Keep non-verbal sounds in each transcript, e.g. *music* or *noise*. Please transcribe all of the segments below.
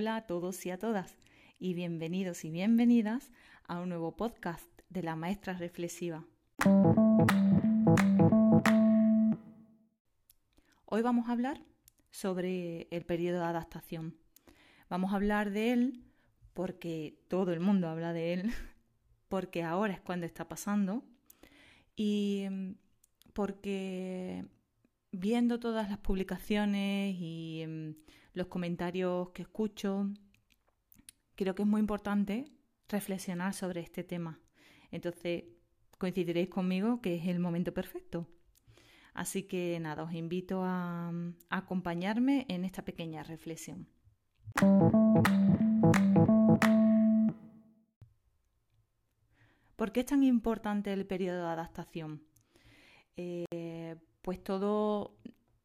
Hola a todos y a todas y bienvenidos y bienvenidas a un nuevo podcast de la maestra reflexiva. Hoy vamos a hablar sobre el periodo de adaptación. Vamos a hablar de él porque todo el mundo habla de él, *laughs* porque ahora es cuando está pasando y porque viendo todas las publicaciones y em, los comentarios que escucho, creo que es muy importante reflexionar sobre este tema. Entonces, coincidiréis conmigo que es el momento perfecto. Así que nada, os invito a, acompañarme en esta pequeña reflexión. ¿Por qué es tan importante el periodo de adaptación? Eh, pues todo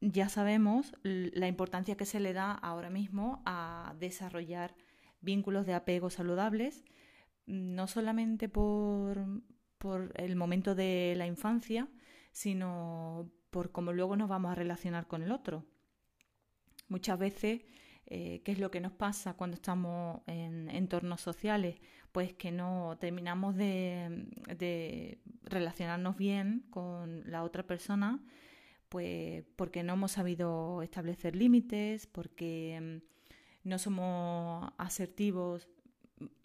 ya sabemos la importancia que se le da ahora mismo a desarrollar vínculos de apego saludables, no solamente por, el momento de la infancia, sino por cómo luego nos vamos a relacionar con el otro. Muchas veces, eh, ¿qué es lo que nos pasa cuando estamos en entornos sociales? Pues que no terminamos de relacionarnos bien con la otra persona pues porque no hemos sabido establecer límites, porque mm, no somos asertivos,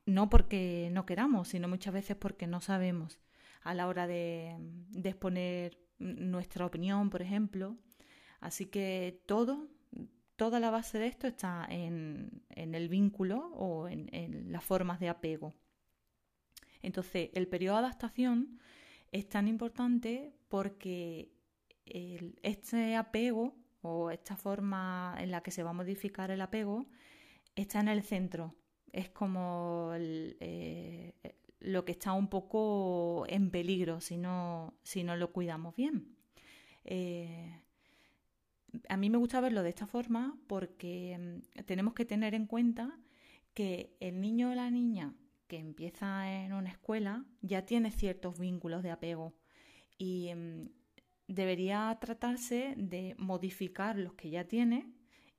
no porque no queramos, sino muchas veces porque no sabemos a la hora de, exponer nuestra opinión, por ejemplo. Así que todo, toda la base de esto está en, el vínculo o en, en, las formas de apego. Entonces, el periodo de adaptación es tan importante porque este apego o esta forma en la que se va a modificar el apego está en el centro. Es como eh, lo que está un poco en peligro si no, si no lo cuidamos bien. Eh, a mí me gusta verlo de esta forma porque mm, tenemos que tener en cuenta que el niño o la niña que empieza en una escuela ya tiene ciertos vínculos de apego y mm, debería tratarse de modificar los que ya tiene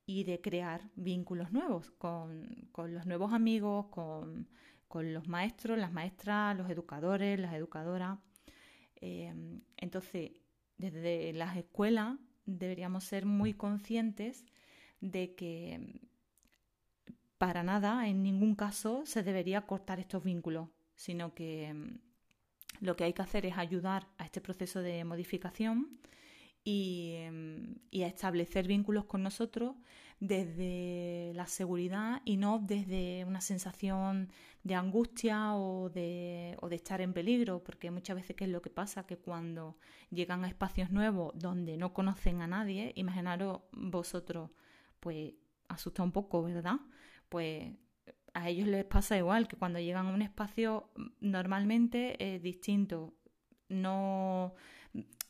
y de crear vínculos nuevos con, los nuevos amigos, con, los maestros, las maestras, los educadores, las educadoras. Em, entonces, desde las escuelas deberíamos ser muy conscientes de que para nada, en ningún caso, se debería cortar estos vínculos, sino que em, lo que hay que hacer es ayudar a este proceso de modificación y, a establecer vínculos con nosotros desde la seguridad y no desde una sensación de angustia o de, o de estar en peligro, porque muchas veces qué es lo que pasa, que cuando llegan a espacios nuevos donde no conocen a nadie, imaginaros vosotros, pues asusta un poco, ¿verdad? Pues a ellos les pasa igual, que cuando llegan a un espacio mm, normalmente es distinto. No,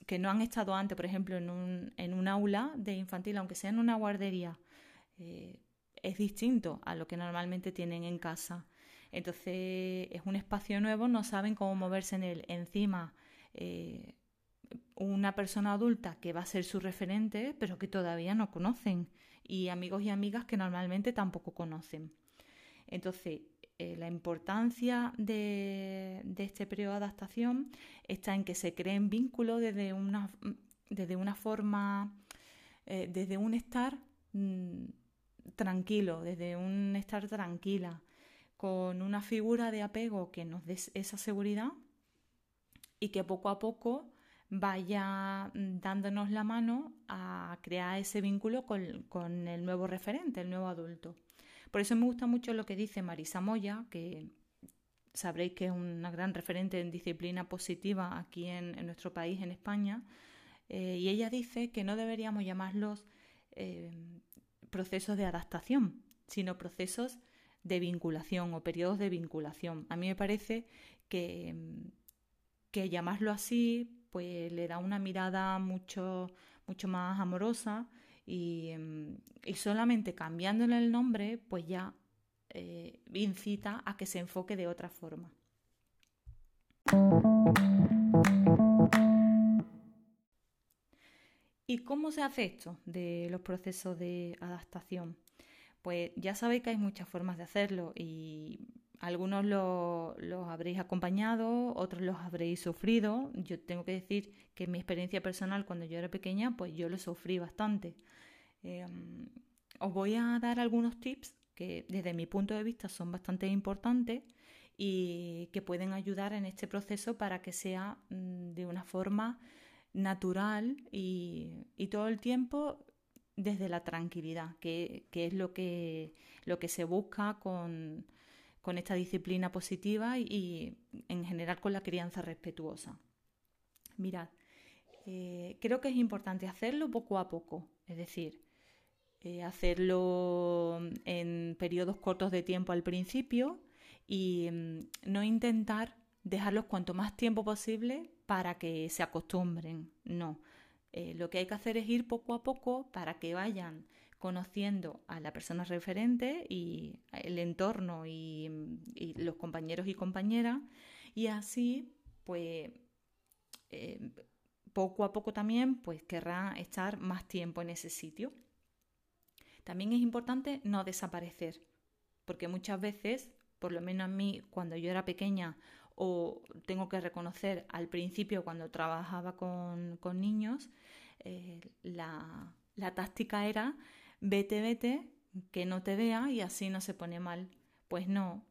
que no han estado antes, por ejemplo, en un, en un aula de infantil, aunque sea en una guardería, eh, es distinto a lo que normalmente tienen en casa. Entonces es un espacio nuevo, no saben cómo moverse en él. Encima, eh, una persona adulta que va a ser su referente, pero que todavía no conocen. Y amigos y amigas que normalmente tampoco conocen. Entonces, eh, la importancia de, este periodo de adaptación está en que se creen vínculos desde una, desde una forma, eh, desde un estar mm, tranquilo, desde un estar tranquila, con una figura de apego que nos dé esa seguridad y que poco a poco vaya mm, dándonos la mano a crear ese vínculo con el nuevo referente, el nuevo adulto. Por eso me gusta mucho lo que dice Marisa Moya, que sabréis que es una gran referente en disciplina positiva aquí en, nuestro país, en España, eh, y ella dice que no deberíamos llamarlos eh, procesos de adaptación, sino procesos de vinculación o periodos de vinculación. A mí me parece que, que llamarlo así pues le da una mirada mucho, mucho más amorosa Em, y, solamente cambiándole el nombre, pues ya eh, incita a que se enfoque de otra forma. ¿Y cómo se hace esto de los procesos de adaptación? Pues ya sabéis que hay muchas formas de hacerlo y algunos los habréis acompañado, otros los habréis sufrido. Yo tengo que decir que mi experiencia personal cuando yo era pequeña, pues yo lo sufrí bastante. Em, os voy a dar algunos tips que desde mi punto de vista son bastante importantes y que pueden ayudar en este proceso para que sea mm, de una forma natural y, todo el tiempo desde la tranquilidad, que, es lo que, lo que se busca con, esta disciplina positiva y, en general con la crianza respetuosa. Mirad, eh, creo que es importante hacerlo poco a poco, es decir, eh, hacerlo en periodos cortos de tiempo al principio y mm, no intentar dejarlos cuanto más tiempo posible para que se acostumbren, no. Eh, lo que hay que hacer es ir poco a poco para que vayan conociendo a la persona referente y el entorno y, los compañeros y compañeras y así pues eh, poco a poco también pues querrá estar más tiempo en ese sitio. También es importante no desaparecer porque muchas veces por lo menos a mí cuando yo era pequeña o tengo que reconocer al principio cuando trabajaba con, niños, eh, la, la táctica era vete, vete, que no te vea y así no se pone mal. Pues no,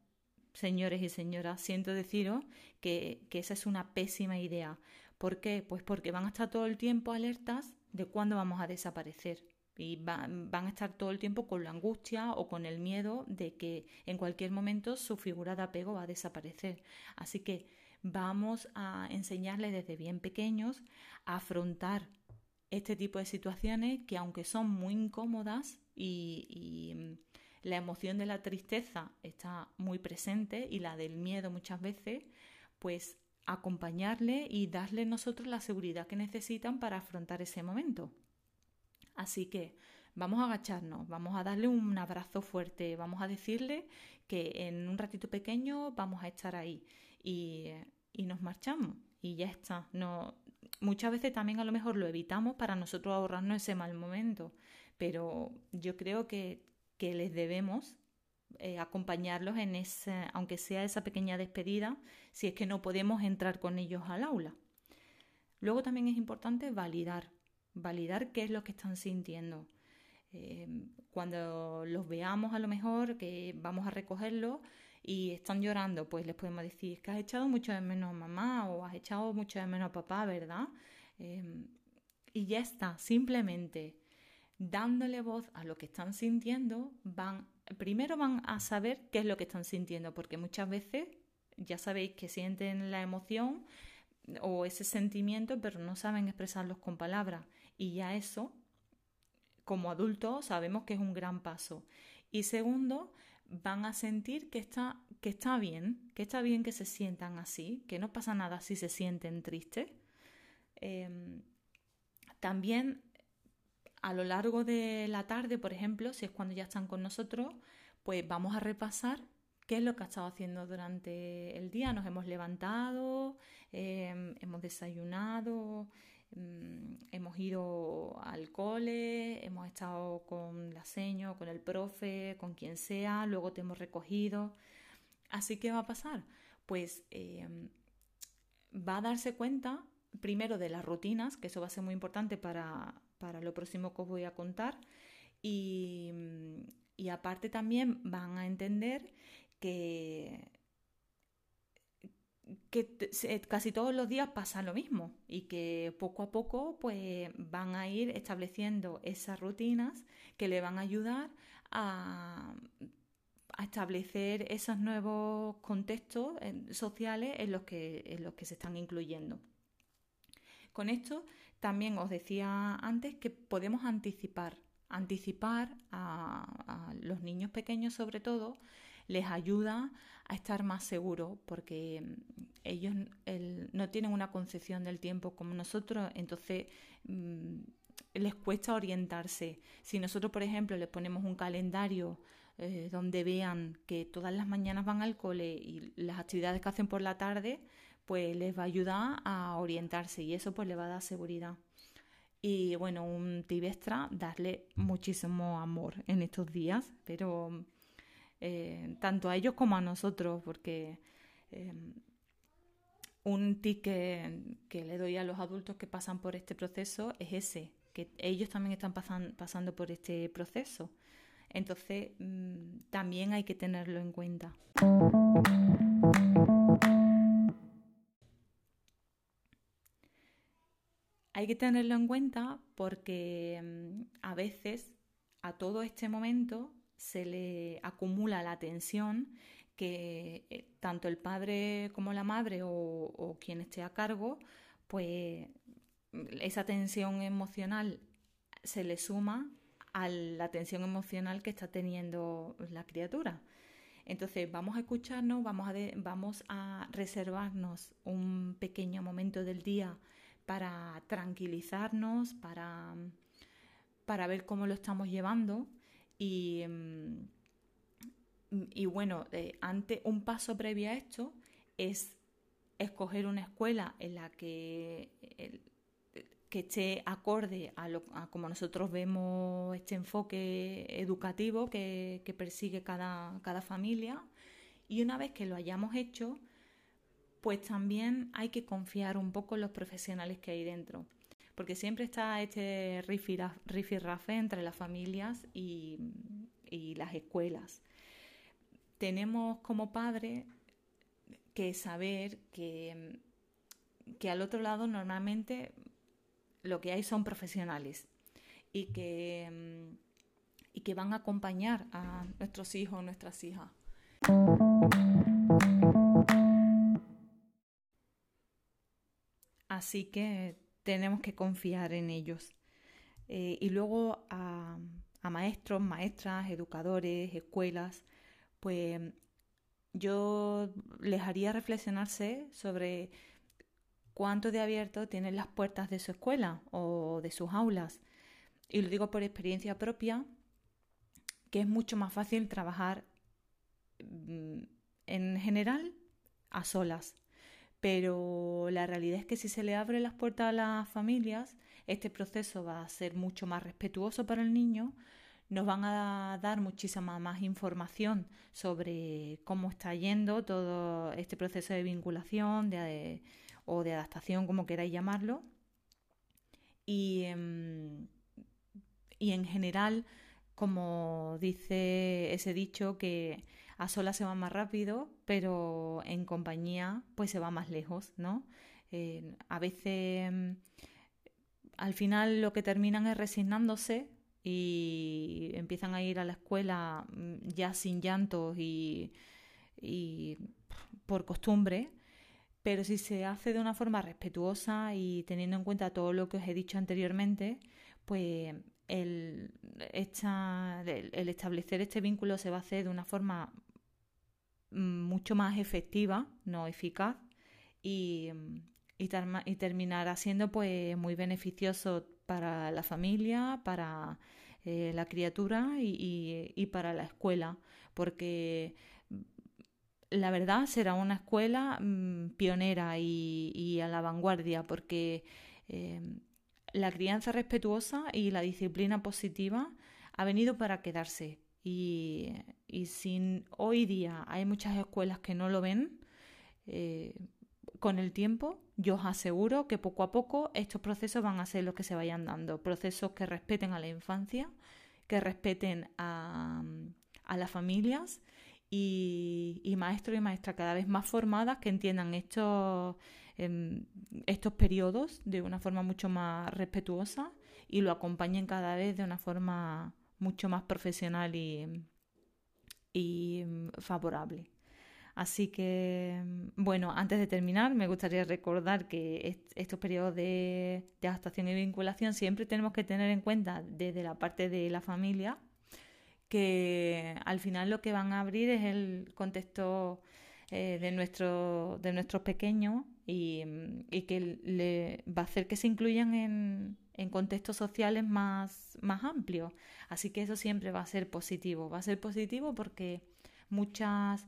señores y señoras, siento deciros que, que, esa es una pésima idea. ¿Por qué? Pues porque van a estar todo el tiempo alertas de cuándo vamos a desaparecer y van, a estar todo el tiempo con la angustia o con el miedo de que en cualquier momento su figura de apego va a desaparecer. Así que vamos a enseñarles desde bien pequeños a afrontar este tipo de situaciones que aunque son muy incómodas y, y mm, la emoción de la tristeza está muy presente y la del miedo muchas veces, pues acompañarle y darle nosotros la seguridad que necesitan para afrontar ese momento. Así que vamos a agacharnos, vamos a darle un abrazo fuerte, vamos a decirle que en un ratito pequeño vamos a estar ahí y, nos marchamos y ya está. No, muchas veces también a lo mejor lo evitamos para nosotros ahorrarnos ese mal momento, pero yo creo que, les debemos eh, acompañarlos en ese, aunque sea esa pequeña despedida, si es que no podemos entrar con ellos al aula. Luego también es importante validar validar qué es lo que están sintiendo. Eh, cuando los veamos a lo mejor, que vamos a recogerlos y están llorando, pues les podemos decir que has echado mucho de menos a mamá o has echado mucho de menos a papá, ¿verdad? Eh, y ya está, simplemente dándole voz a lo que están sintiendo, van, primero van a saber qué es lo que están sintiendo, porque muchas veces ya sabéis que sienten la emoción o ese sentimiento, pero no saben expresarlos con palabras. Y ya eso, como adultos, sabemos que es un gran paso. Y segundo, van a sentir que está, que está bien, que está bien que se sientan así, que no pasa nada si se sienten tristes. Em, también a lo largo de la tarde, por ejemplo, si es cuando ya están con nosotros, pues vamos a repasar qué es lo que ha estado haciendo durante el día. Nos hemos levantado, em, hemos desayunado, hemos ido al cole, hemos estado con la seño, con el profe, con quien sea, luego te hemos recogido. Así que va a pasar, pues em, va a darse cuenta primero de las rutinas, que eso va a ser muy importante para, para lo próximo que os voy a contar, y aparte también van a entender que que casi todos los días pasa lo mismo y que poco a poco pues van a ir estableciendo esas rutinas que le van a ayudar a, establecer esos nuevos contextos sociales en los, que, en los que se están incluyendo. Con esto también os decía antes que podemos anticipar, anticipar a los niños pequeños sobre todo, les ayuda a estar más seguros porque mm, ellos no tienen una concepción del tiempo como nosotros, entonces mm, les cuesta orientarse. Si nosotros, por ejemplo, les ponemos un calendario eh, donde vean que todas las mañanas van al cole y las actividades que hacen por la tarde, pues les va a ayudar a orientarse y eso pues les va a dar seguridad. Y bueno, un tibestra, darle muchísimo amor en estos días, pero eh, tanto a ellos como a nosotros, porque eh, un tip que, le doy a los adultos que pasan por este proceso es ese, que ellos también están pasando por este proceso. Entonces, mm, también hay que tenerlo en cuenta. Hay que tenerlo en cuenta porque mm, a veces a todo este momento se le acumula la tensión que eh, tanto el padre como la madre o, quien esté a cargo, pues esa tensión emocional se le suma a la tensión emocional que está teniendo la criatura. Entonces vamos a escucharnos, vamos a, vamos a reservarnos un pequeño momento del día para tranquilizarnos, para, para ver cómo lo estamos llevando y, mm, y bueno, eh, un paso previo a esto es escoger una escuela en la que, que esté acorde a, lo, como nosotros vemos este enfoque educativo que, que persigue cada, cada familia. Y una vez que lo hayamos hecho, pues también hay que confiar un poco en los profesionales que hay dentro. Porque siempre está este rifirrafe entre las familias y, las escuelas tenemos como padres que saber que, que al otro lado normalmente lo que hay son profesionales y que, y que van a acompañar a nuestros hijos o nuestras hijas. Así que tenemos que confiar en ellos. Eh, y luego a, a maestros, maestras, educadores, escuelas, pues yo les haría reflexionarse sobre cuánto de abierto tienen las puertas de su escuela o de sus aulas. Y lo digo por experiencia propia, que es mucho más fácil trabajar mm, en general a solas. Pero la realidad es que si se le abren las puertas a las familias, este proceso va a ser mucho más respetuoso para el niño, nos van a dar muchísima más información sobre cómo está yendo todo este proceso de vinculación o de adaptación, como queráis llamarlo. Y, em, y en general, como dice ese dicho, que a solas se va más rápido, pero en compañía pues se va más lejos, ¿no? Eh, a veces em, al final lo que terminan es resignándose y empiezan a ir a la escuela mm, ya sin llantos y, por costumbre, pero si se hace de una forma respetuosa y teniendo en cuenta todo lo que os he dicho anteriormente, pues el, establecer este vínculo se va a hacer de una forma mm, mucho más efectiva, no eficaz, y, y, y terminará siendo pues muy beneficioso para la familia, para eh, la criatura y, para la escuela, porque la verdad será una escuela mm, pionera y, a la vanguardia, porque em, la crianza respetuosa y la disciplina positiva ha venido para quedarse. Y, y sin hoy día hay muchas escuelas que no lo ven, eh, con el tiempo yo os aseguro que poco a poco estos procesos van a ser los que se vayan dando, procesos que respeten a la infancia, que respeten a, las familias y, maestros y maestras cada vez más formadas que entiendan estos, em, estos periodos de una forma mucho más respetuosa y lo acompañen cada vez de una forma mucho más profesional y, y favorable. Así que, bueno, antes de terminar, me gustaría recordar que estos periodos de, adaptación y vinculación siempre tenemos que tener en cuenta desde la parte de la familia que al final lo que van a abrir es el contexto eh, de, nuestro, de nuestros pequeños y, mm, que le, va a hacer que se incluyan en, en contextos sociales más, más amplios. Así que eso siempre va a ser positivo. Va a ser positivo porque muchas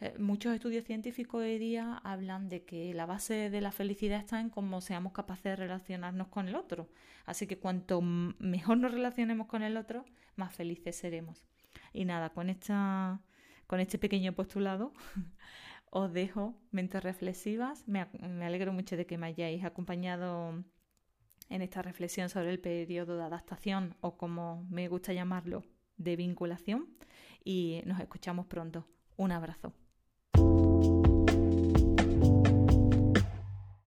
Eh, muchos estudios científicos hoy día hablan de que la base de la felicidad está en cómo seamos capaces de relacionarnos con el otro. Así que cuanto mejor nos relacionemos con el otro, más felices seremos. Y nada, con, esta, con este pequeño postulado *laughs* os dejo mentes reflexivas. Me, me alegro mucho de que me hayáis acompañado en esta reflexión sobre el periodo de adaptación o como me gusta llamarlo, de vinculación. Y nos escuchamos pronto. Un abrazo.